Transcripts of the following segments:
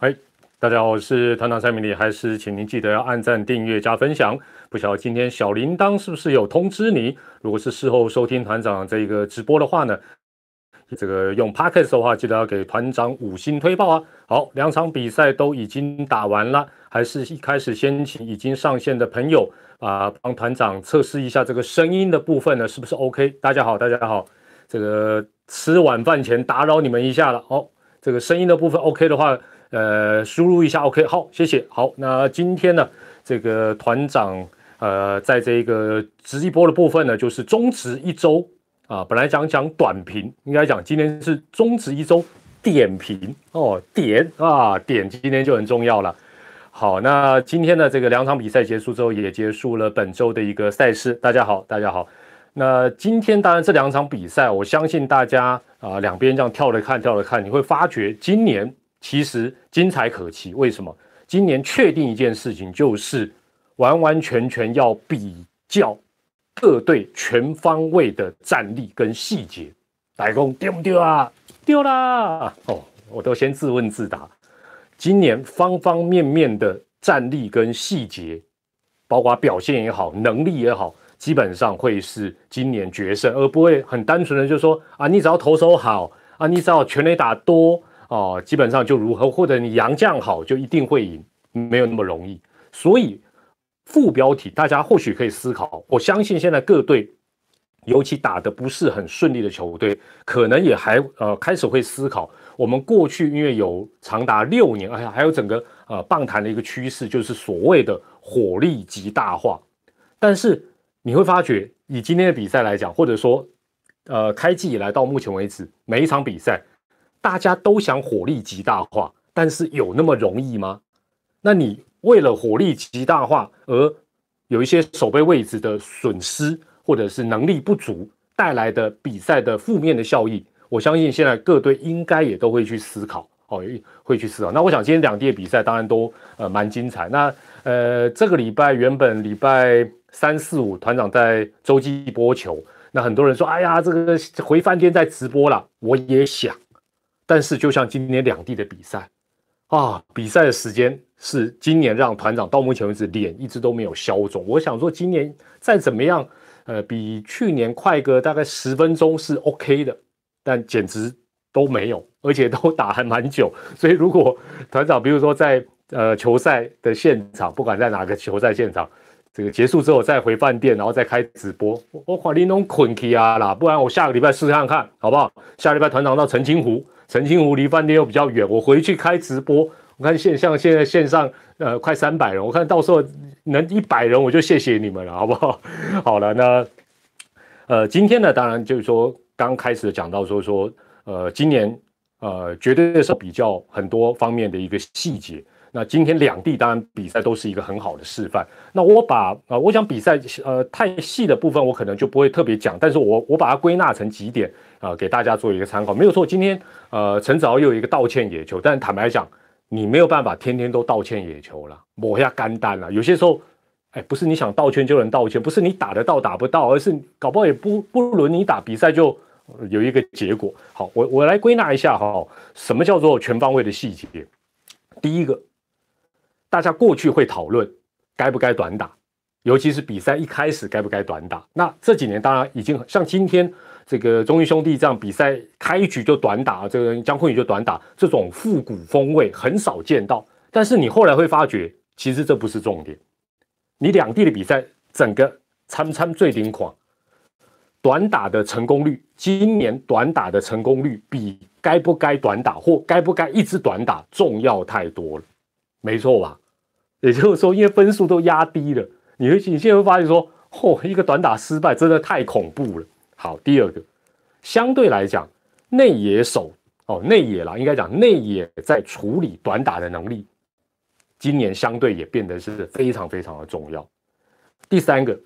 嗨，大家好，我是团长蔡明礼，还是请您记得要按赞、订阅、加分享。不晓得今天小铃铛是不是有通知你？如果是事后收听团长这个直播的话呢，这个用 Podcast 的话，记得要给团长五星推报啊。好，两场比赛都已经打完了，还是一开始先请已经上线的朋友啊，帮团长测试一下这个声音的部分呢，是不是 OK？大家好，大家好，这个吃晚饭前打扰你们一下了。哦，这个声音的部分 OK 的话。呃，输入一下，OK，好，谢谢。好，那今天呢，这个团长，呃，在这个直播的部分呢，就是中值一周啊。本来讲讲短评，应该讲今天是中值一周点评哦，点啊，点今天就很重要了。好，那今天呢，这个两场比赛结束之后，也结束了本周的一个赛事。大家好，大家好。那今天当然这两场比赛，我相信大家啊，两边这样跳着看，跳着看，你会发觉今年。其实精彩可期，为什么？今年确定一件事情，就是完完全全要比较各队全方位的战力跟细节。大公丢不丢啊？丢啦！哦，我都先自问自答。今年方方面面的战力跟细节，包括表现也好，能力也好，基本上会是今年决胜，而不会很单纯的就说啊，你只要投手好啊，你只要全垒打多。哦，基本上就如何，或者你杨将好就一定会赢，没有那么容易。所以副标题大家或许可以思考，我相信现在各队，尤其打的不是很顺利的球队，可能也还呃开始会思考，我们过去因为有长达六年，哎呀，还有整个呃棒坛的一个趋势，就是所谓的火力极大化。但是你会发觉，以今天的比赛来讲，或者说呃开季以来到目前为止每一场比赛。大家都想火力极大化，但是有那么容易吗？那你为了火力极大化而有一些守备位置的损失，或者是能力不足带来的比赛的负面的效益，我相信现在各队应该也都会去思考，哦，会去思考。那我想今天两地的比赛当然都呃蛮精彩。那呃这个礼拜原本礼拜三四五团长在洲际播球，那很多人说，哎呀，这个回饭店在直播了，我也想。但是，就像今年两地的比赛啊，比赛的时间是今年让团长到目前为止脸一直都没有消肿。我想说，今年再怎么样，呃，比去年快个大概十分钟是 OK 的，但简直都没有，而且都打还蛮久。所以，如果团长比如说在呃球赛的现场，不管在哪个球赛现场，这个结束之后再回饭店，然后再开直播，我我你弄困起啊啦，不然我下个礼拜试试看看好不好？下礼拜团长到澄清湖。澄清湖离饭店又比较远，我回去开直播。我看线像现在线上呃快三百人，我看到时候能一百人我就谢谢你们了，好不好？好了，那呃今天呢，当然就是说刚开始讲到说说呃今年呃绝对是比较很多方面的一个细节。那今天两地当然比赛都是一个很好的示范。那我把啊，我想比赛呃太细的部分我可能就不会特别讲，但是我我把它归纳成几点啊，给大家做一个参考。没有错，今天呃陈子豪又有一个道歉野球，但坦白讲，你没有办法天天都道歉野球了，抹一下肝胆了。有些时候，哎，不是你想道歉就能道歉，不是你打得到打不到，而是搞不好也不不轮你打比赛就有一个结果。好，我我来归纳一下哈，什么叫做全方位的细节？第一个。大家过去会讨论该不该短打，尤其是比赛一开始该不该短打。那这几年当然已经像今天这个中英兄弟这样比赛开局就短打，这个江坤宇就短打，这种复古风味很少见到。但是你后来会发觉，其实这不是重点。你两地的比赛整个参参最顶狂，短打的成功率，今年短打的成功率比该不该短打或该不该一直短打重要太多了。没错吧？也就是说，因为分数都压低了，你会你现在会发现说，嚯，一个短打失败真的太恐怖了。好，第二个，相对来讲，内野手哦，内野啦，应该讲内野在处理短打的能力，今年相对也变得是非常非常的重要。第三个，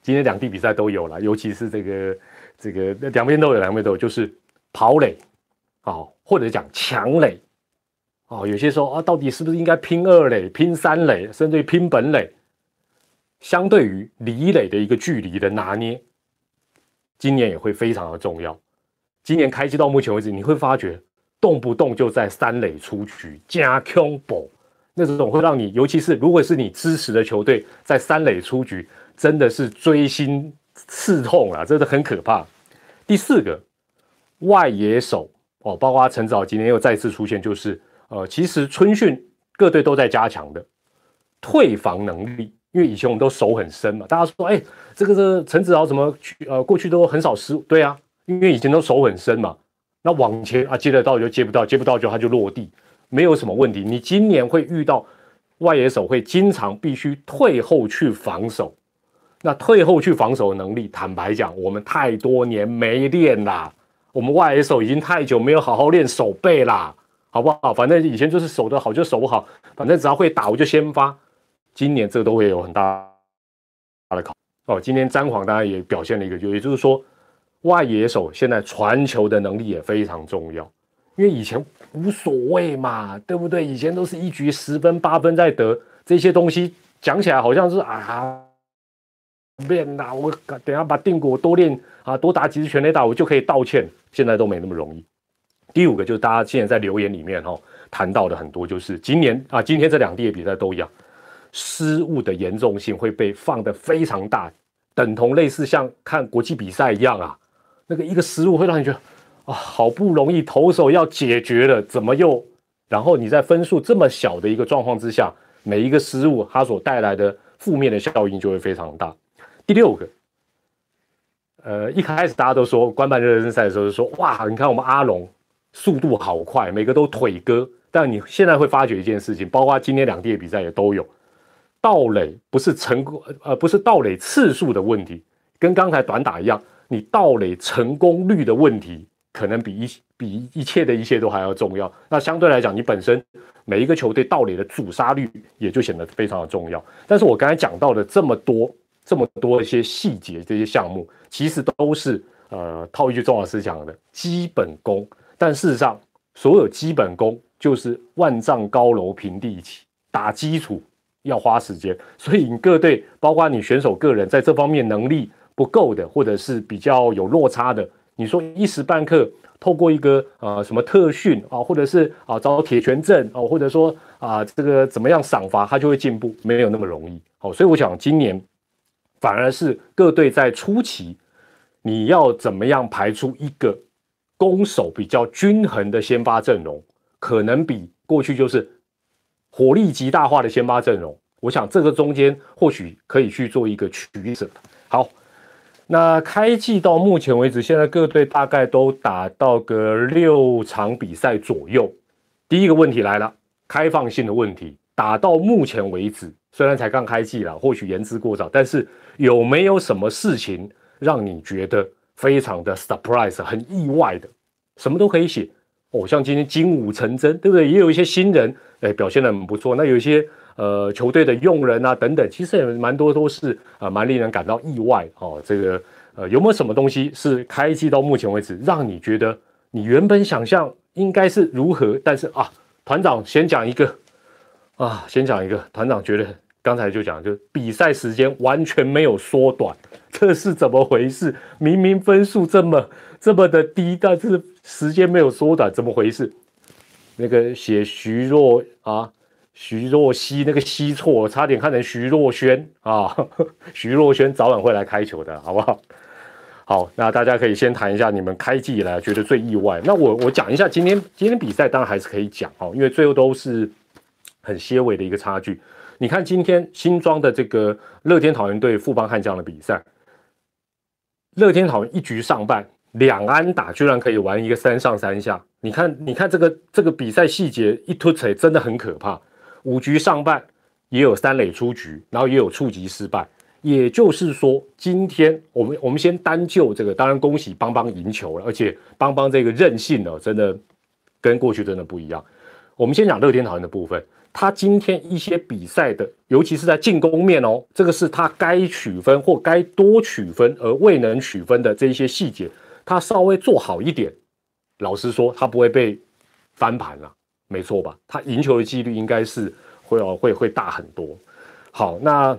今天两地比赛都有了，尤其是这个这个两边都有，两边都有，就是跑垒，好，或者讲强垒。哦，有些时候啊，到底是不是应该拼二垒、拼三垒，甚至于拼本垒？相对于离垒的一个距离的拿捏，今年也会非常的重要。今年开机到目前为止，你会发觉动不动就在三垒出局加 combo，那种会让你，尤其是如果是你支持的球队在三垒出局，真的是锥心刺痛啊，真的很可怕。第四个外野手哦，包括陈早今天又再次出现，就是呃，其实春训各队都在加强的退防能力，因为以前我们都守很深嘛，大家说哎，这个是陈子豪怎么去呃过去都很少失误，对啊，因为以前都守很深嘛，那往前啊接得到就接不到，接不到就他就落地，没有什么问题。你今年会遇到外野手会经常必须退后去防守。那退后去防守的能力，坦白讲，我们太多年没练啦。我们外野手已经太久没有好好练手背啦，好不好？反正以前就是守得好就守不好，反正只要会打我就先发。今年这都会有很大大的考哦。今天詹皇当然也表现了一个，就也就是说，外野手现在传球的能力也非常重要，因为以前无所谓嘛，对不对？以前都是一局十分八分在得，这些东西讲起来好像是啊。练呐，我等下把定国多练啊，多打几次全垒打，我就可以道歉。现在都没那么容易。第五个就是大家现在在留言里面哈谈到的很多，就是今年啊，今天这两地的比赛都一样，失误的严重性会被放得非常大，等同类似像看国际比赛一样啊，那个一个失误会让你觉得啊，好不容易投手要解决了，怎么又？然后你在分数这么小的一个状况之下，每一个失误它所带来的负面的效应就会非常大。第六个，呃，一开始大家都说官办热身赛的时候就说哇，你看我们阿龙速度好快，每个都腿哥。但你现在会发觉一件事情，包括今天两地的比赛也都有，盗垒不是成功，呃，不是盗垒次数的问题，跟刚才短打一样，你盗垒成功率的问题，可能比一比一切的一切都还要重要。那相对来讲，你本身每一个球队盗垒的阻杀率也就显得非常的重要。但是我刚才讲到的这么多。这么多一些细节，这些项目其实都是呃套一句钟老师讲的基本功，但事实上，所有基本功就是万丈高楼平地起，打基础要花时间。所以你各队，包括你选手个人，在这方面能力不够的，或者是比较有落差的，你说一时半刻透过一个呃什么特训啊，或者是啊找铁拳阵哦，或者说啊这个怎么样赏罚，他就会进步，没有那么容易。好，所以我想今年。反而是各队在初期，你要怎么样排出一个攻守比较均衡的先发阵容，可能比过去就是火力极大化的先发阵容。我想这个中间或许可以去做一个取舍。好，那开季到目前为止，现在各队大概都打到个六场比赛左右。第一个问题来了，开放性的问题，打到目前为止。虽然才刚开季了，或许言之过早，但是有没有什么事情让你觉得非常的 surprise，很意外的？什么都可以写哦，像今天金武成真，对不对？也有一些新人，哎，表现的很不错。那有一些呃球队的用人啊等等，其实也蛮多都是啊蛮令人感到意外哦。这个呃有没有什么东西是开季到目前为止让你觉得你原本想象应该是如何，但是啊团长先讲一个。啊，先讲一个团长觉得刚才就讲，就比赛时间完全没有缩短，这是怎么回事？明明分数这么这么的低，但是时间没有缩短，怎么回事？那个写徐若啊，徐若曦那个曦错，差点看成徐若瑄啊，徐若瑄早晚会来开球的，好不好？好，那大家可以先谈一下你们开季以来觉得最意外。那我我讲一下今天今天比赛，当然还是可以讲哦，因为最后都是。很些微的一个差距。你看今天新庄的这个乐天桃园队富邦悍将的比赛，乐天桃园一局上半两安打，居然可以玩一个三上三下。你看，你看这个这个比赛细节一突起来，真的很可怕。五局上半也有三垒出局，然后也有触及失败。也就是说，今天我们我们先单就这个，当然恭喜邦邦赢球了，而且邦邦这个韧性呢，真的跟过去真的不一样。我们先讲乐天桃园的部分。他今天一些比赛的，尤其是在进攻面哦，这个是他该取分或该多取分而未能取分的这一些细节，他稍微做好一点，老实说，他不会被翻盘了，没错吧？他赢球的几率应该是会会会大很多。好，那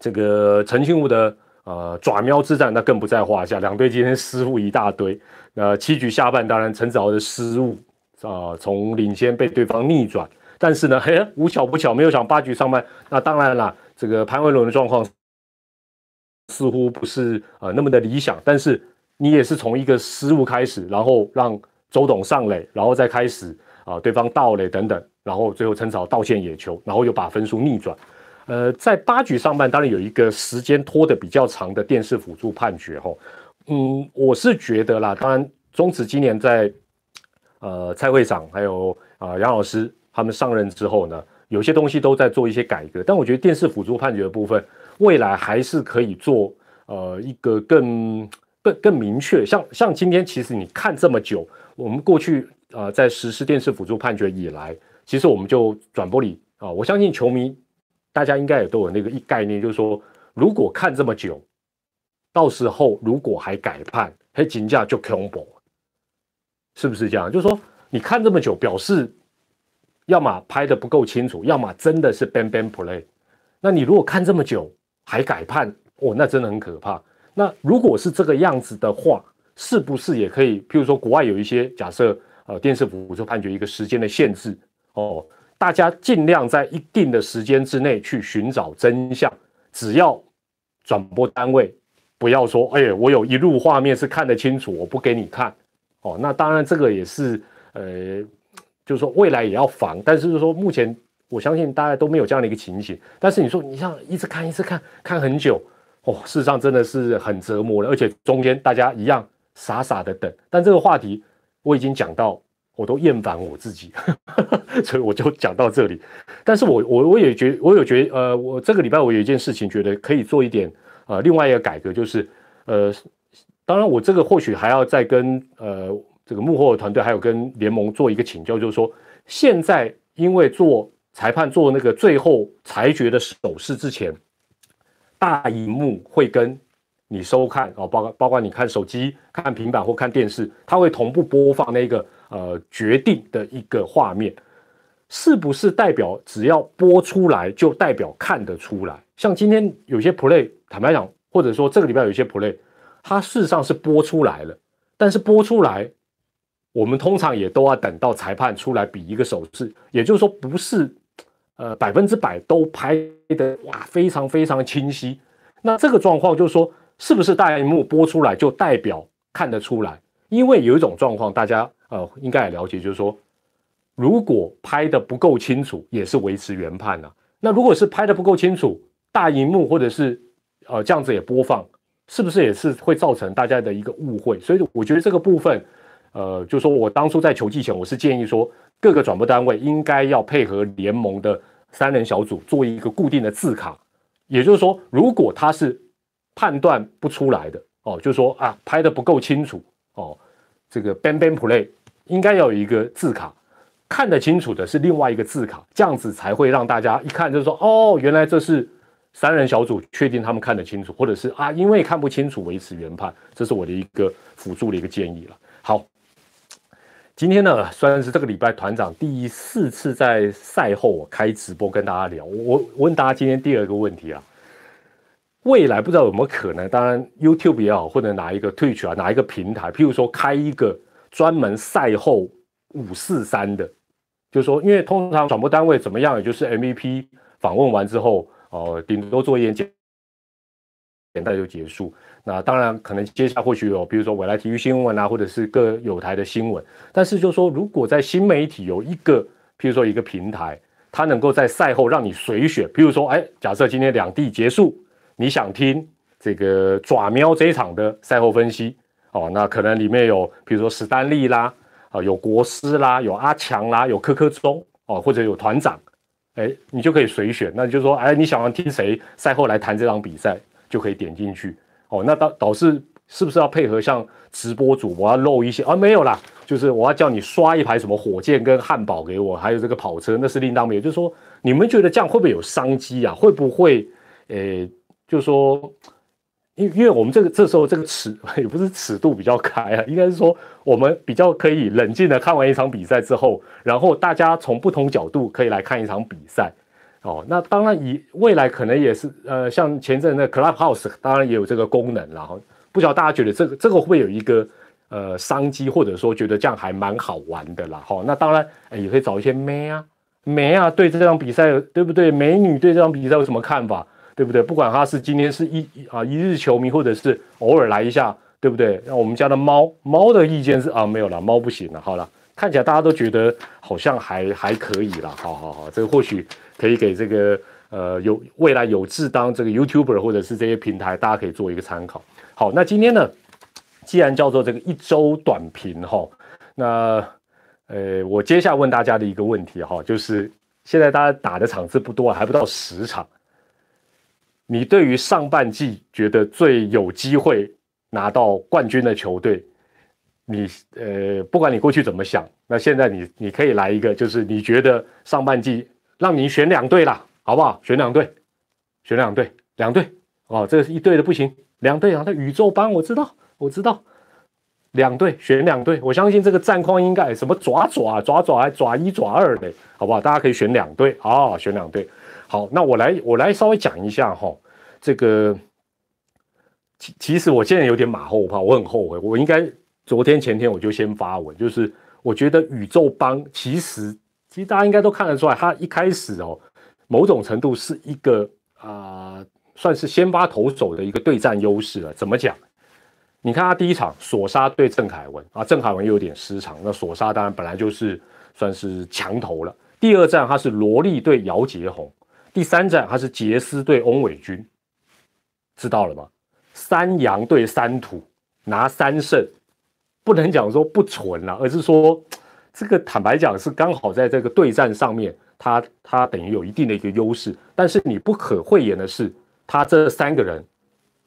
这个陈庆武的呃爪喵之战，那更不在话下，两队今天失误一大堆。那七局下半，当然陈子豪的失误。啊从领先被对方逆转，但是呢，嘿，无巧不巧，没有想八局上半，那当然啦，这个潘威伦的状况似乎不是呃那么的理想，但是你也是从一个失误开始，然后让周董上垒，然后再开始啊对方盗垒等等，然后最后陈草道歉野球，然后又把分数逆转。呃，在八局上半，当然有一个时间拖的比较长的电视辅助判决哈，嗯，我是觉得啦，当然中职今年在呃蔡会长还有啊杨老师他们上任之后呢，有些东西都在做一些改革，但我觉得电视辅助判决的部分，未来还是可以做呃一个更更更明确，像像今天其实你看这么久，我们过去啊在实施电视辅助判决以来，其实我们就转播里啊，我相信球迷。大家应该也都有那个一概念，就是说，如果看这么久，到时候如果还改判，嘿，金价就 combo，是不是这样？就是说，你看这么久，表示要么拍的不够清楚，要么真的是 ban ban play。那你如果看这么久还改判，哦，那真的很可怕。那如果是这个样子的话，是不是也可以？譬如说，国外有一些假设，呃，电视服务就判决一个时间的限制，哦。大家尽量在一定的时间之内去寻找真相，只要转播单位不要说，哎，我有一路画面是看得清楚，我不给你看，哦，那当然这个也是，呃，就是说未来也要防，但是就是说目前我相信大家都没有这样的一个情形，但是你说你像一直看一直看看很久，哦，事实上真的是很折磨的，而且中间大家一样傻傻的等，但这个话题我已经讲到。我都厌烦我自己，所以我就讲到这里。但是我我我也觉我有觉呃，我这个礼拜我有一件事情觉得可以做一点呃另外一个改革，就是呃，当然我这个或许还要再跟呃这个幕后的团队还有跟联盟做一个请教，就是说现在因为做裁判做那个最后裁决的手势之前，大荧幕会跟。你收看啊，包括包括你看手机、看平板或看电视，它会同步播放那个呃决定的一个画面，是不是代表只要播出来就代表看得出来？像今天有些 play，坦白讲，或者说这个礼拜有一些 play，它事实上是播出来了，但是播出来，我们通常也都要等到裁判出来比一个手势，也就是说不是呃百分之百都拍的哇非常非常清晰，那这个状况就是说。是不是大荧幕播出来就代表看得出来？因为有一种状况，大家呃应该也了解，就是说，如果拍的不够清楚，也是维持原判呐。那如果是拍的不够清楚，大荧幕或者是呃这样子也播放，是不是也是会造成大家的一个误会？所以我觉得这个部分，呃，就说我当初在球季前，我是建议说，各个转播单位应该要配合联盟的三人小组做一个固定的字卡，也就是说，如果他是。判断不出来的哦，就是说啊，拍的不够清楚哦，这个 ban ban play 应该要有一个字卡，看得清楚的是另外一个字卡，这样子才会让大家一看就是说哦，原来这是三人小组确定他们看得清楚，或者是啊，因为看不清楚维持原判，这是我的一个辅助的一个建议了。今天呢算是这个礼拜团长第四次在赛后开直播跟大家聊，我我问大家今天第二个问题啊。未来不知道有没有可能，当然 YouTube 也好，或者哪一个 Twitch 啊，哪一个平台，譬如说开一个专门赛后五四三的，就是说，因为通常转播单位怎么样，也就是 MVP 访问完之后，哦，顶多做一点简简单就结束。那当然可能接下来或许有，比如说未来体育新闻啊，或者是各有台的新闻。但是就说，如果在新媒体有一个，譬如说一个平台，它能够在赛后让你随选，譬如说，哎，假设今天两地结束。你想听这个爪喵这一场的赛后分析哦？那可能里面有，比如说史丹利啦，啊，有国师啦，有阿强啦，有柯柯中哦，或者有团长，哎，你就可以随选。那就说，哎，你想要听谁赛后来谈这场比赛，就可以点进去哦。那导导致是不是要配合像直播主，播要露一些啊？没有啦，就是我要叫你刷一排什么火箭跟汉堡给我，还有这个跑车，那是另当别。就是说，你们觉得这样会不会有商机啊？会不会，诶？就是说，因因为我们这个这时候这个尺 也不是尺度比较开啊，应该是说我们比较可以冷静的看完一场比赛之后，然后大家从不同角度可以来看一场比赛哦。那当然以未来可能也是呃，像前阵的 Clubhouse 当然也有这个功能，然后不知道大家觉得这个这个会不会有一个呃商机，或者说觉得这样还蛮好玩的啦。哈，那当然也可以找一些妹啊妹啊，对这场比赛对不对？美女对这场比赛有什么看法？对不对？不管他是今天是一啊一日球迷，或者是偶尔来一下，对不对？那我们家的猫猫的意见是啊没有了，猫不行了。好了，看起来大家都觉得好像还还可以了。好好好，这个或许可以给这个呃有未来有志当这个 YouTuber 或者是这些平台，大家可以做一个参考。好，那今天呢，既然叫做这个一周短评哈，那呃我接下来问大家的一个问题哈，就是现在大家打的场次不多，还不到十场。你对于上半季觉得最有机会拿到冠军的球队，你呃，不管你过去怎么想，那现在你你可以来一个，就是你觉得上半季让你选两队啦，好不好？选两队，选两队，两队哦，这是一队的不行，两队啊，那宇宙帮我知道，我知道，两队选两队，我相信这个战况应该什么爪爪爪爪还爪一爪二的，好不好？大家可以选两队啊，选两队。好，那我来我来稍微讲一下哈。这个其其实我现在有点马后炮，我很后悔，我应该昨天前天我就先发文，就是我觉得宇宙帮其实其实大家应该都看得出来，他一开始哦某种程度是一个啊算是先发投手的一个对战优势了。怎么讲？你看他第一场索杀对郑凯文啊，郑凯文又有点失常，那索杀当然本来就是算是强投了。第二战他是罗莉对姚杰宏，第三战他是杰斯对翁伟军。知道了吗？三阳对三土拿三胜，不能讲说不纯了，而是说这个坦白讲是刚好在这个对战上面，他他等于有一定的一个优势。但是你不可讳言的是，他这三个人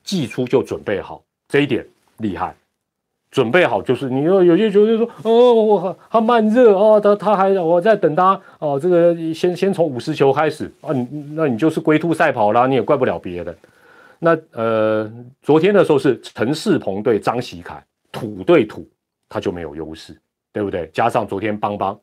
季初就准备好，这一点厉害。准备好就是你要有些球队说哦，我他慢热哦，他他还我在等他哦，这个先先从五十球开始啊，你那你就是龟兔赛跑啦，你也怪不了别人。那呃，昨天的时候是陈世鹏对张喜凯，土对土，他就没有优势，对不对？加上昨天邦邦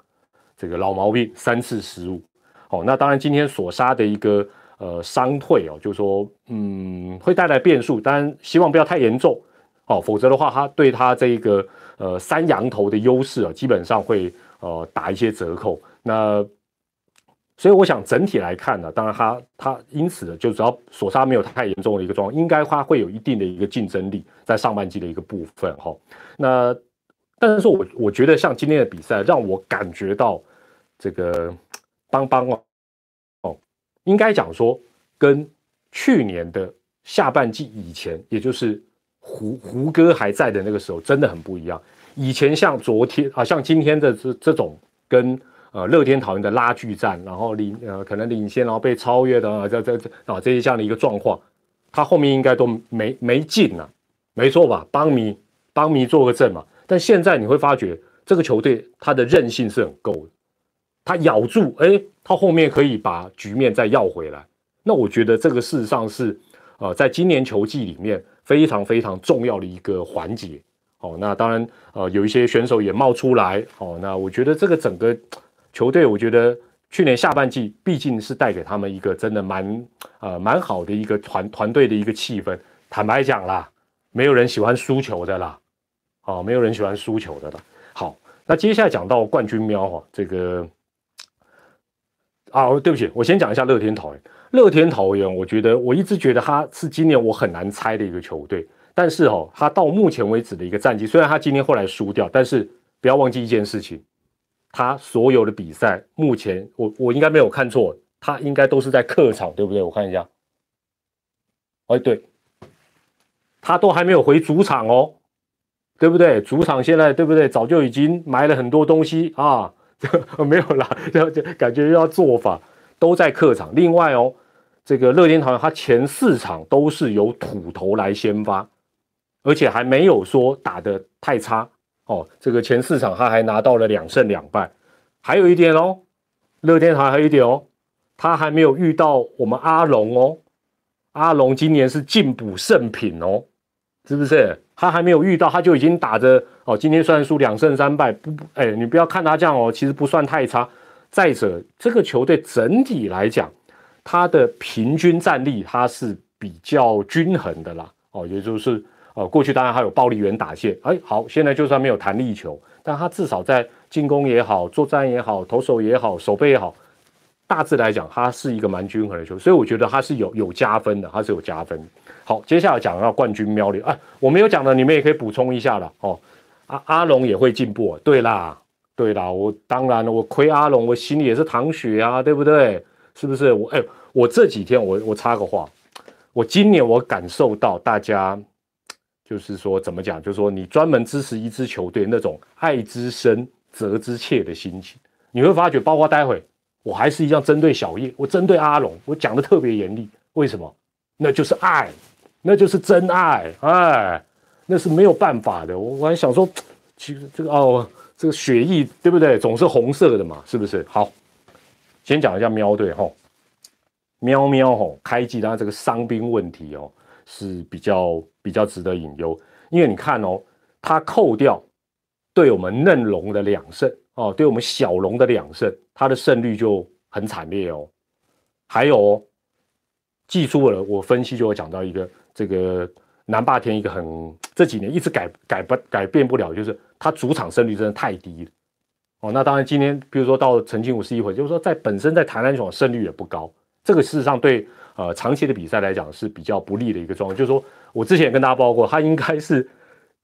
这个老毛病三次失误，哦，那当然今天所杀的一个呃伤退哦，就是说嗯会带来变数，当然希望不要太严重哦，否则的话他对他这个呃三羊头的优势啊，基本上会呃打一些折扣。那所以我想整体来看呢，当然他他因此呢，就只要索杀没有太严重的一个状况，应该他会有一定的一个竞争力在上半季的一个部分哈。那但是说我我觉得像今天的比赛，让我感觉到这个邦邦哦哦，应该讲说跟去年的下半季以前，也就是胡胡歌还在的那个时候，真的很不一样。以前像昨天啊，像今天的这这种跟。呃，乐天桃园的拉锯战，然后领呃可能领先，然后被超越的啊，这这这啊这些这样的一个状况，他后面应该都没没进啊，没错吧？帮迷帮迷做个证嘛。但现在你会发觉，这个球队它的韧性是很够的，它咬住，哎，它后面可以把局面再要回来。那我觉得这个事实上是呃，在今年球季里面非常非常重要的一个环节。哦，那当然呃有一些选手也冒出来。哦，那我觉得这个整个。球队，我觉得去年下半季毕竟是带给他们一个真的蛮呃蛮好的一个团团队的一个气氛。坦白讲啦，没有人喜欢输球的啦，哦，没有人喜欢输球的了。好，那接下来讲到冠军喵哈，这个啊，对不起，我先讲一下乐天桃园。乐天桃园，我觉得我一直觉得他是今年我很难猜的一个球队，但是哦，他到目前为止的一个战绩，虽然他今天后来输掉，但是不要忘记一件事情。他所有的比赛，目前我我应该没有看错，他应该都是在客场，对不对？我看一下，哎，对，他都还没有回主场哦，对不对？主场现在对不对？早就已经埋了很多东西啊，没有啦，就 感觉要做法都在客场。另外哦，这个乐天桃园，他前四场都是由土头来先发，而且还没有说打的太差。哦，这个前四场他还拿到了两胜两败，还有一点哦，乐天还还有一点哦，他还没有遇到我们阿龙哦，阿龙今年是进补圣品哦，是不是？他还没有遇到，他就已经打着哦，今天虽然输两胜三败，不不，哎，你不要看他这样哦，其实不算太差。再者，这个球队整体来讲，他的平均战力他是比较均衡的啦，哦，也就是呃，过去当然还有暴力员打线，哎，好，现在就算没有弹力球，但他至少在进攻也好，作战也好，投手也好，守备也好，大致来讲，他是一个蛮均衡的球，所以我觉得他是有有加分的，他是有加分。好，接下来讲到冠军喵里，哎，我没有讲的，你们也可以补充一下了哦。阿阿龙也会进步，对啦，对啦，我当然了，我亏阿龙，我心里也是淌血啊，对不对？是不是？我哎，我这几天我我插个话，我今年我感受到大家。就是说，怎么讲？就是说，你专门支持一支球队那种爱之深责之切的心情，你会发觉，包括待会我还是一样针对小叶，我针对阿龙，我讲的特别严厉。为什么？那就是爱，那就是真爱，哎，那是没有办法的。我我还想说，其实这个哦，这个血液对不对？总是红色的嘛，是不是？好，先讲一下喵队哈，喵喵吼，开季当然这个伤兵问题哦。是比较比较值得引忧，因为你看哦，它扣掉对我们嫩龙的两胜哦，对我们小龙的两胜，它的胜率就很惨烈哦。还有哦，记住了，我分析就会讲到一个这个南霸天一个很这几年一直改改不改变不了，就是他主场胜率真的太低了哦。那当然今天比如说到陈清武是一回，就是说在本身在台南场胜率也不高，这个事实上对。呃，长期的比赛来讲是比较不利的一个状况，就是说我之前也跟大家报过，他应该是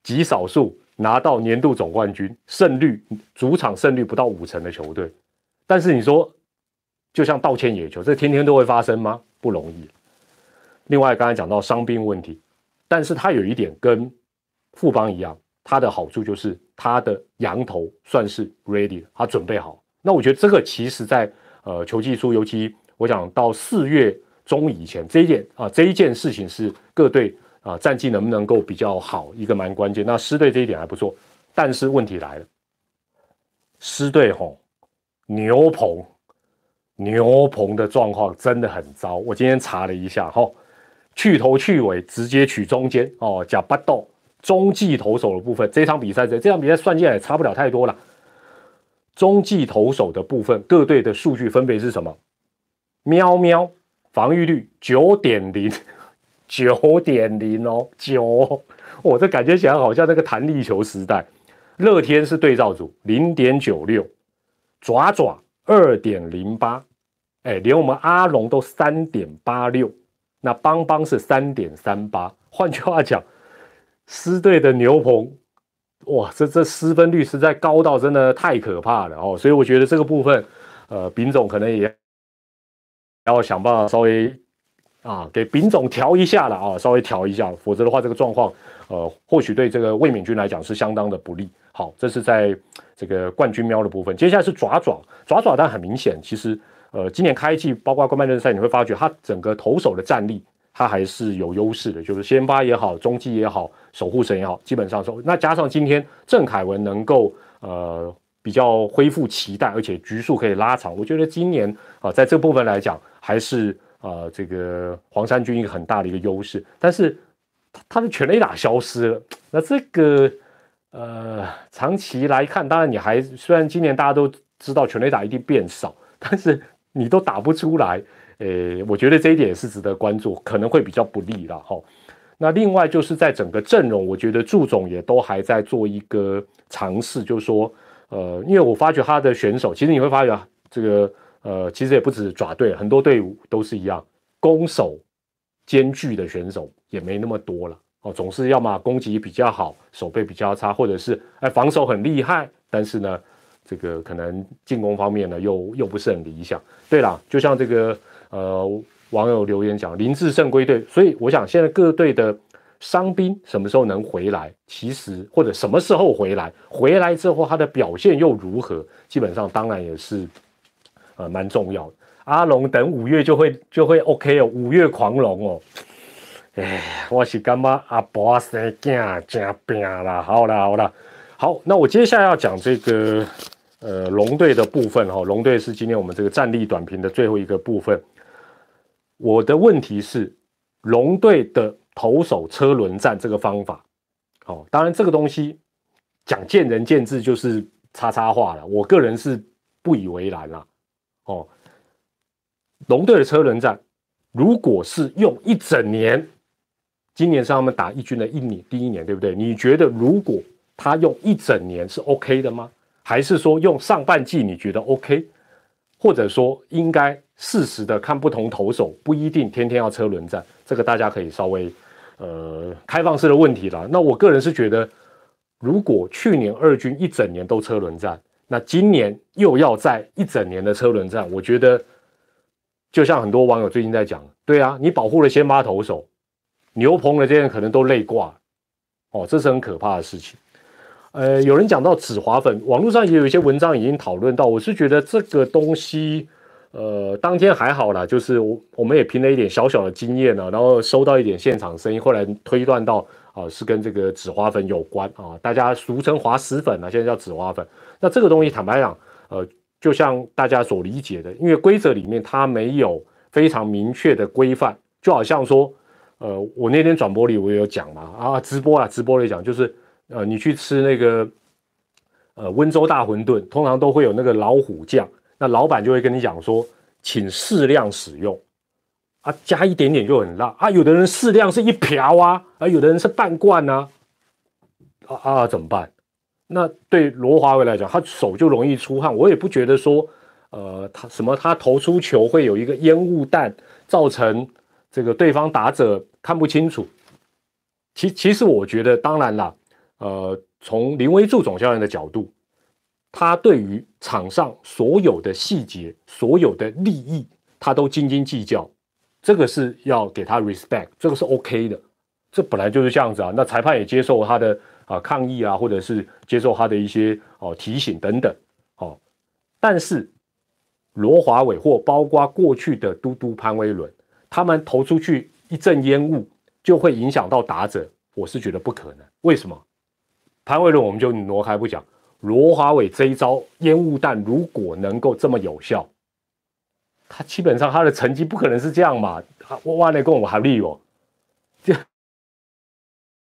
极少数拿到年度总冠军胜率主场胜率不到五成的球队。但是你说，就像道歉野球，这天天都会发生吗？不容易。另外，刚才讲到伤病问题，但是他有一点跟富邦一样，他的好处就是他的羊头算是 ready，他准备好。那我觉得这个其实在呃球技术，尤其我讲到四月。中以前这一件啊，这一件事情是各队啊战绩能不能够比较好一个蛮关键。那狮队这一点还不错，但是问题来了，狮队吼牛棚牛棚的状况真的很糟。我今天查了一下吼，去头去尾直接取中间哦，假八豆中继投手的部分，这场比赛这这场比赛算进来也差不了太多了。中继投手的部分，各队的数据分别是什么？喵喵。防御率九点零，九点零哦，九，我这感觉起来好像那个弹力球时代。乐天是对照组，零点九六，爪爪二点零八，哎，连我们阿龙都三点八六，那邦邦是三点三八。换句话讲，狮队的牛棚，哇，这这失分率实在高到真的太可怕了哦。所以我觉得这个部分，呃，丙总可能也。要想办法稍微啊，给丙总调一下了啊，稍微调一下，否则的话，这个状况呃，或许对这个卫冕军来讲是相当的不利。好，这是在这个冠军喵的部分。接下来是爪爪爪爪，但很明显，其实呃，今年开季包括冠军赛，你会发觉它整个投手的战力，它还是有优势的，就是先发也好，中继也好，守护神也好，基本上说，那加上今天郑凯文能够呃比较恢复期待，而且局数可以拉长，我觉得今年啊，在这部分来讲。还是啊，这个黄山军一个很大的一个优势，但是他的全垒打消失了。那这个呃，长期来看，当然你还虽然今年大家都知道全垒打一定变少，但是你都打不出来，诶，我觉得这一点也是值得关注，可能会比较不利了哈。那另外就是在整个阵容，我觉得祝总也都还在做一个尝试，就是说，呃，因为我发觉他的选手，其实你会发觉这个。呃，其实也不止爪队，很多队伍都是一样，攻守兼具的选手也没那么多了哦。总是要么攻击比较好，守备比较差，或者是哎防守很厉害，但是呢，这个可能进攻方面呢又又不是很理想。对了，就像这个呃网友留言讲，林志胜归队，所以我想现在各队的伤兵什么时候能回来，其实或者什么时候回来，回来之后他的表现又如何，基本上当然也是。呃，蛮重要的。阿龙等五月就会就会 OK 哦，五月狂龙哦。哎，我是干妈阿伯生囝真病啦。好啦好啦，好，那我接下来要讲这个呃龙队的部分哈。龙队是今天我们这个战力短评的最后一个部分。我的问题是，龙队的投手车轮战这个方法，哦，当然这个东西讲见仁见智，就是叉叉话了。我个人是不以为然啦。哦，龙队的车轮战，如果是用一整年今年是他们打一军的一年第一年，对不对？你觉得如果他用一整年是 OK 的吗？还是说用上半季你觉得 OK？或者说应该适时的看不同投手，不一定天天要车轮战，这个大家可以稍微呃开放式的问题了。那我个人是觉得，如果去年二军一整年都车轮战，那今年又要在一整年的车轮战，我觉得就像很多网友最近在讲，对啊，你保护了先发投手，牛棚的这些人可能都累挂，哦，这是很可怕的事情。呃，有人讲到紫华粉，网络上也有一些文章已经讨论到。我是觉得这个东西，呃，当天还好啦，就是我我们也凭了一点小小的经验呢，然后收到一点现场声音，后来推断到啊是跟这个紫花粉有关啊，大家俗称滑石粉啊，现在叫紫花粉。那这个东西坦白讲，呃，就像大家所理解的，因为规则里面它没有非常明确的规范，就好像说，呃，我那天转播里我也有讲嘛，啊，直播啊，直播里讲就是。呃，你去吃那个呃温州大馄饨，通常都会有那个老虎酱，那老板就会跟你讲说，请适量使用啊，加一点点就很辣啊。有的人适量是一瓢啊，啊，有的人是半罐啊，啊啊怎么办？那对罗华伟来讲，他手就容易出汗，我也不觉得说，呃，他什么他投出球会有一个烟雾弹，造成这个对方打者看不清楚。其其实我觉得，当然啦。呃，从林威柱总教练的角度，他对于场上所有的细节、所有的利益，他都斤斤计较，这个是要给他 respect，这个是 OK 的，这本来就是这样子啊。那裁判也接受他的啊抗议啊，或者是接受他的一些哦提醒等等，哦。但是罗华伟或包括过去的嘟嘟潘威伦，他们投出去一阵烟雾，就会影响到打者，我是觉得不可能。为什么？潘伟伦我们就挪开不讲，罗华伟这一招烟雾弹如果能够这么有效，他基本上他的成绩不可能是这样嘛？我哇那跟我们还利哦，这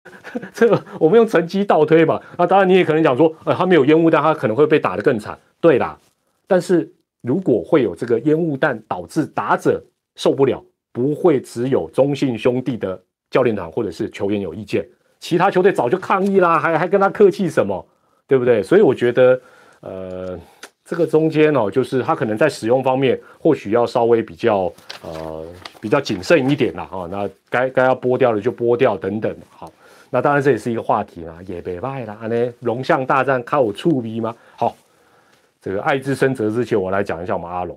这个我们用成绩倒推吧。那当然你也可能讲说，呃，他没有烟雾弹，他可能会被打得更惨。对啦，但是如果会有这个烟雾弹导致打者受不了，不会只有中信兄弟的教练团或者是球员有意见。其他球队早就抗议啦，还还跟他客气什么，对不对？所以我觉得，呃，这个中间哦，就是他可能在使用方面，或许要稍微比较呃比较谨慎一点啦，哈。那该该要剥掉的就剥掉等等。好，那当然这也是一个话题啦，也别卖啦。呢，龙象大战靠我触逼吗？好，这个爱之深责之切，我来讲一下我们阿龙。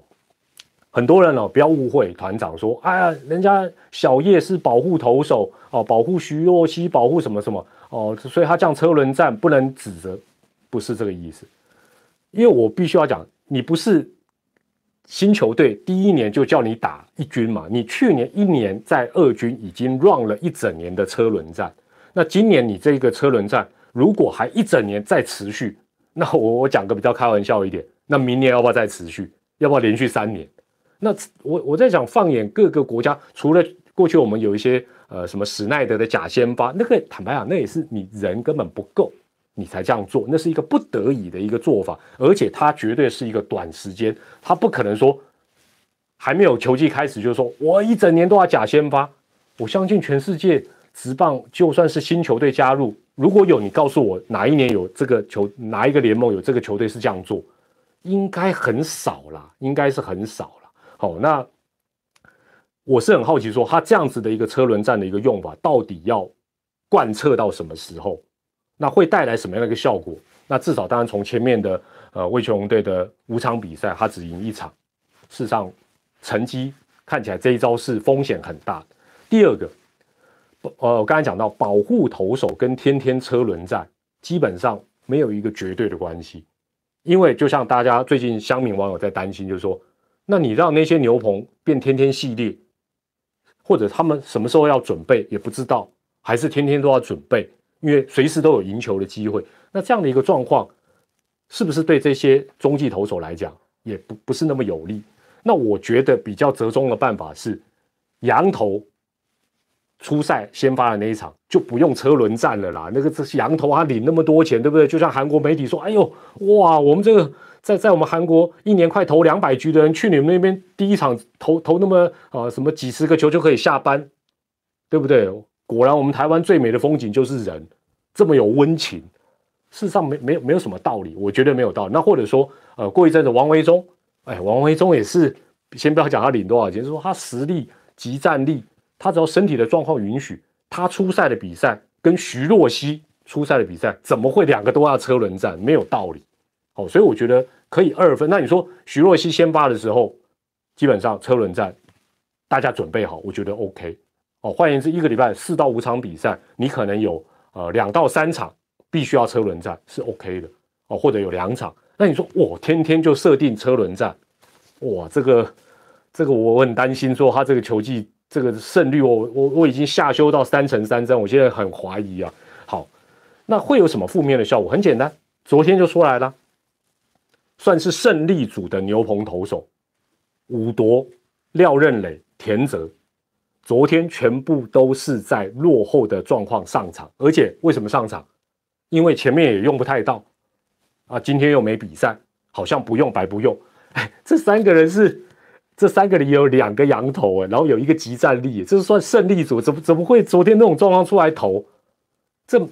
很多人哦，不要误会团长说，哎呀，人家小叶是保护投手哦，保护徐若曦，保护什么什么哦，所以他这样车轮战不能指责，不是这个意思。因为我必须要讲，你不是新球队第一年就叫你打一军嘛，你去年一年在二军已经 run 了一整年的车轮战，那今年你这个车轮战如果还一整年再持续，那我我讲个比较开玩笑一点，那明年要不要再持续？要不要连续三年？那我我在想，放眼各个国家，除了过去我们有一些呃什么史奈德的假先发，那个坦白讲，那也是你人根本不够，你才这样做，那是一个不得已的一个做法，而且它绝对是一个短时间，它不可能说还没有球季开始就说我一整年都要假先发。我相信全世界职棒就算是新球队加入，如果有你告诉我哪一年有这个球，哪一个联盟有这个球队是这样做，应该很少啦，应该是很少啦。好，那我是很好奇，说他这样子的一个车轮战的一个用法，到底要贯彻到什么时候？那会带来什么样的一个效果？那至少当然从前面的呃魏球龙队的五场比赛，他只赢一场，事实上成绩看起来这一招是风险很大。第二个，呃，我刚才讲到保护投手跟天天车轮战基本上没有一个绝对的关系，因为就像大家最近乡民网友在担心，就是说。那你让那些牛棚变天天系列，或者他们什么时候要准备也不知道，还是天天都要准备，因为随时都有赢球的机会。那这样的一个状况，是不是对这些中继投手来讲也不不是那么有利？那我觉得比较折中的办法是，羊头初赛先发的那一场就不用车轮战了啦。那个这羊头他领那么多钱，对不对？就像韩国媒体说：“哎呦，哇，我们这个。”在在我们韩国一年快投两百局的人，去你们那边第一场投投那么啊什么几十个球就可以下班，对不对？果然我们台湾最美的风景就是人，这么有温情。事实上没没有没有什么道理，我觉得没有道理。那或者说，呃，过一阵子王维忠，哎，王维忠也是，先不要讲他领多少钱，就说他实力、及战力，他只要身体的状况允许，他出赛的比赛跟徐若曦出赛的比赛，怎么会两个都要车轮战？没有道理。哦，所以我觉得可以二分。那你说徐若曦先发的时候，基本上车轮战，大家准备好，我觉得 OK。哦，换言之，一个礼拜四到五场比赛，你可能有呃两到三场。必须要车轮战是 OK 的哦，或者有两场。那你说我天天就设定车轮战，哇，这个这个我很担心，说他这个球技这个胜率，我我我已经下修到三成三针，我现在很怀疑啊。好，那会有什么负面的效果？很简单，昨天就出来了，算是胜利组的牛棚投手，武夺、廖任磊、田泽，昨天全部都是在落后的状况上场，而且为什么上场？因为前面也用不太到，啊，今天又没比赛，好像不用白不用。哎，这三个人是这三个里有两个羊头哎，然后有一个集战力，这是算胜利组，怎么怎么会昨天那种状况出来投？这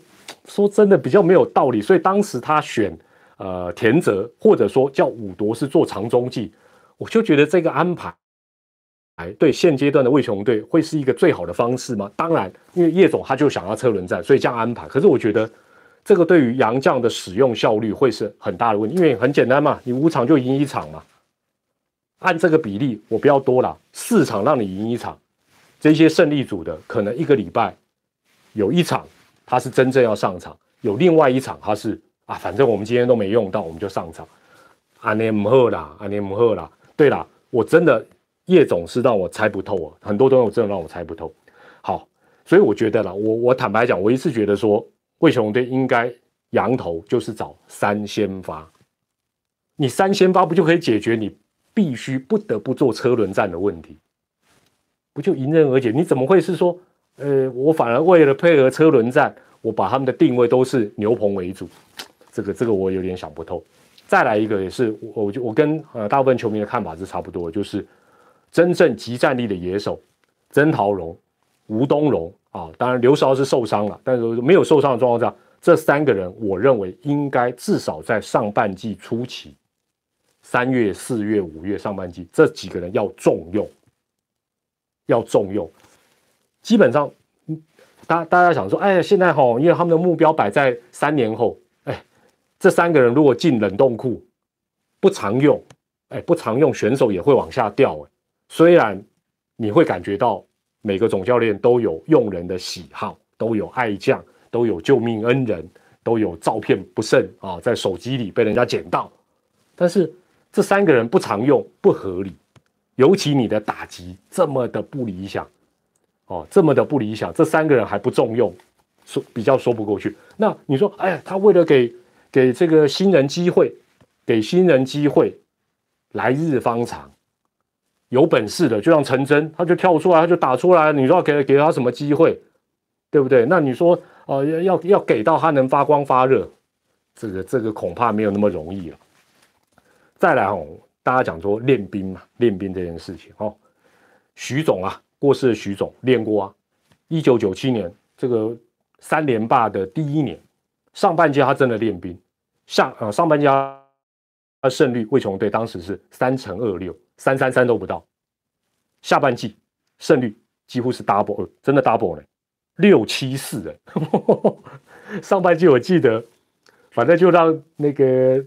说真的比较没有道理。所以当时他选呃田泽，或者说叫武夺是做长中计，我就觉得这个安排，哎，对现阶段的魏雄队会是一个最好的方式吗？当然，因为叶总他就想要车轮战，所以这样安排。可是我觉得。这个对于杨将的使用效率会是很大的问题，因为很简单嘛，你五场就赢一场嘛，按这个比例，我不要多了，四场让你赢一场，这些胜利组的可能一个礼拜有一场他是真正要上场，有另外一场他是啊，反正我们今天都没用到，我们就上场，阿年姆赫啦，阿年姆赫啦，对啦，我真的叶总是让我猜不透啊，很多东西我真的让我猜不透。好，所以我觉得啦，我我坦白讲，我一次觉得说。魏雄队应该羊头就是找三先发，你三先发不就可以解决你必须不得不做车轮战的问题？不就迎刃而解？你怎么会是说，呃，我反而为了配合车轮战，我把他们的定位都是牛棚为主？这个这个我有点想不透。再来一个也是，我就我跟呃大部分球迷的看法是差不多，就是真正集战力的野手曾桃荣、吴东荣。啊，当然刘少是受伤了，但是没有受伤的状况下，这三个人我认为应该至少在上半季初期，三月、四月、五月上半季这几个人要重用，要重用。基本上，大大家想说，哎，现在哈，因为他们的目标摆在三年后，这三个人如果进冷冻库，不常用，哎，不常用，选手也会往下掉。哎，虽然你会感觉到。每个总教练都有用人的喜好，都有爱将，都有救命恩人，都有照片不慎啊，在手机里被人家捡到。但是这三个人不常用，不合理。尤其你的打击这么的不理想，哦，这么的不理想，这三个人还不重用，说比较说不过去。那你说，哎，他为了给给这个新人机会，给新人机会，来日方长。有本事的就像陈真，他就跳出来，他就打出来。你说给给他什么机会，对不对？那你说，呃，要要给到他能发光发热，这个这个恐怕没有那么容易了。再来哦，大家讲说练兵嘛，练兵这件事情哦，徐总啊，过世的徐总练过啊。一九九七年这个三连霸的第一年，上半季他真的练兵，下呃上半季他胜率魏琼队当时是三乘二六。三三三都不到，下半季胜率几乎是 double，真的 double 呢，六七四哎，上半季我记得，反正就让那个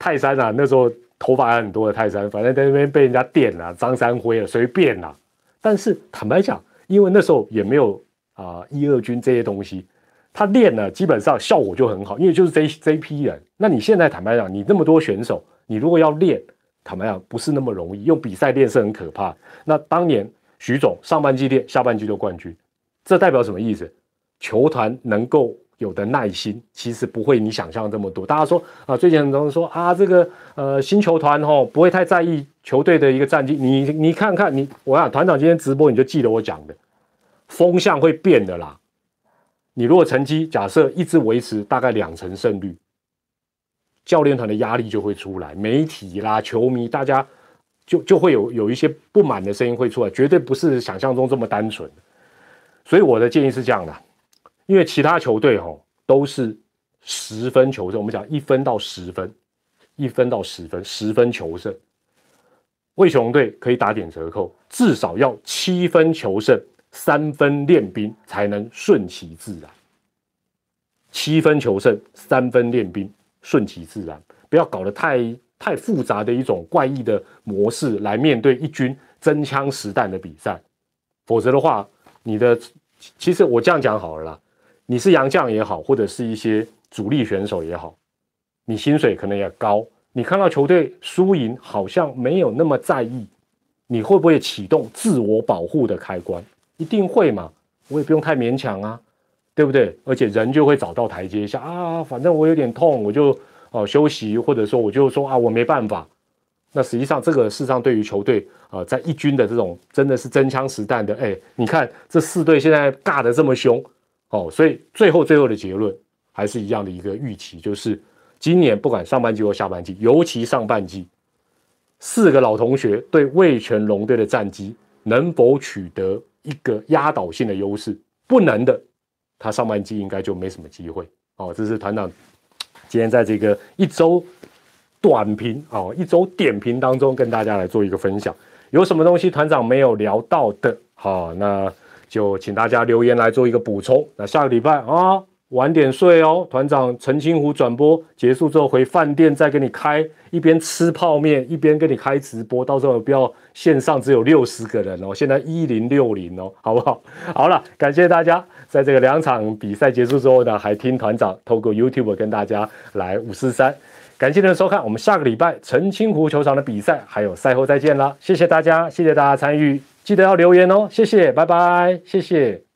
泰山啊，那时候头发还很多的泰山，反正在那边被人家电了，张三辉了，随便啦。但是坦白讲，因为那时候也没有啊一二军这些东西，他练了基本上效果就很好，因为就是这这批人。那你现在坦白讲，你那么多选手，你如果要练。坦白讲，不是那么容易。用比赛练是很可怕。那当年徐总上半季练，下半季就冠军，这代表什么意思？球团能够有的耐心，其实不会你想象这么多。大家说啊，最近很多人说啊，这个呃新球团吼不会太在意球队的一个战绩。你你看看你，我讲团长今天直播，你就记得我讲的，风向会变的啦。你如果成绩假设一直维持大概两成胜率。教练团的压力就会出来，媒体啦、球迷，大家就就会有有一些不满的声音会出来，绝对不是想象中这么单纯。所以我的建议是这样的，因为其他球队哦都是十分求胜，我们讲一分到十分，一分到十分，十分求胜。魏雄队可以打点折扣，至少要七分求胜，三分练兵才能顺其自然。七分求胜，三分练兵，顺其自然，不要搞得太太复杂的一种怪异的模式来面对一军真枪实弹的比赛，否则的话，你的其实我这样讲好了啦，你是洋将也好，或者是一些主力选手也好，你薪水可能也高。你看到球队输赢好像没有那么在意，你会不会启动自我保护的开关？一定会嘛，我也不用太勉强啊，对不对？而且人就会找到台阶下啊，反正我有点痛，我就哦休息，或者说我就说啊，我没办法。那实际上这个事实上对于球队啊，在一军的这种真的是真枪实弹的，哎，你看这四队现在尬得这么凶哦，所以最后最后的结论还是一样的一个预期，就是。今年不管上半季或下半季，尤其上半季，四个老同学对魏全龙队的战绩能否取得一个压倒性的优势？不能的，他上半季应该就没什么机会。哦，这是团长今天在这个一周短评哦，一周点评当中跟大家来做一个分享。有什么东西团长没有聊到的？好，那就请大家留言来做一个补充。那下个礼拜啊。晚点睡哦，团长陈清湖转播结束之后回饭店再给你开，一边吃泡面一边跟你开直播，到时候不要线上只有六十个人哦，现在一零六零哦，好不好？好了，感谢大家在这个两场比赛结束之后呢，还听团长透过 YouTube 跟大家来五四三，感谢您的收看，我们下个礼拜陈清湖球场的比赛还有赛后再见啦，谢谢大家，谢谢大家参与，记得要留言哦，谢谢，拜拜，谢谢。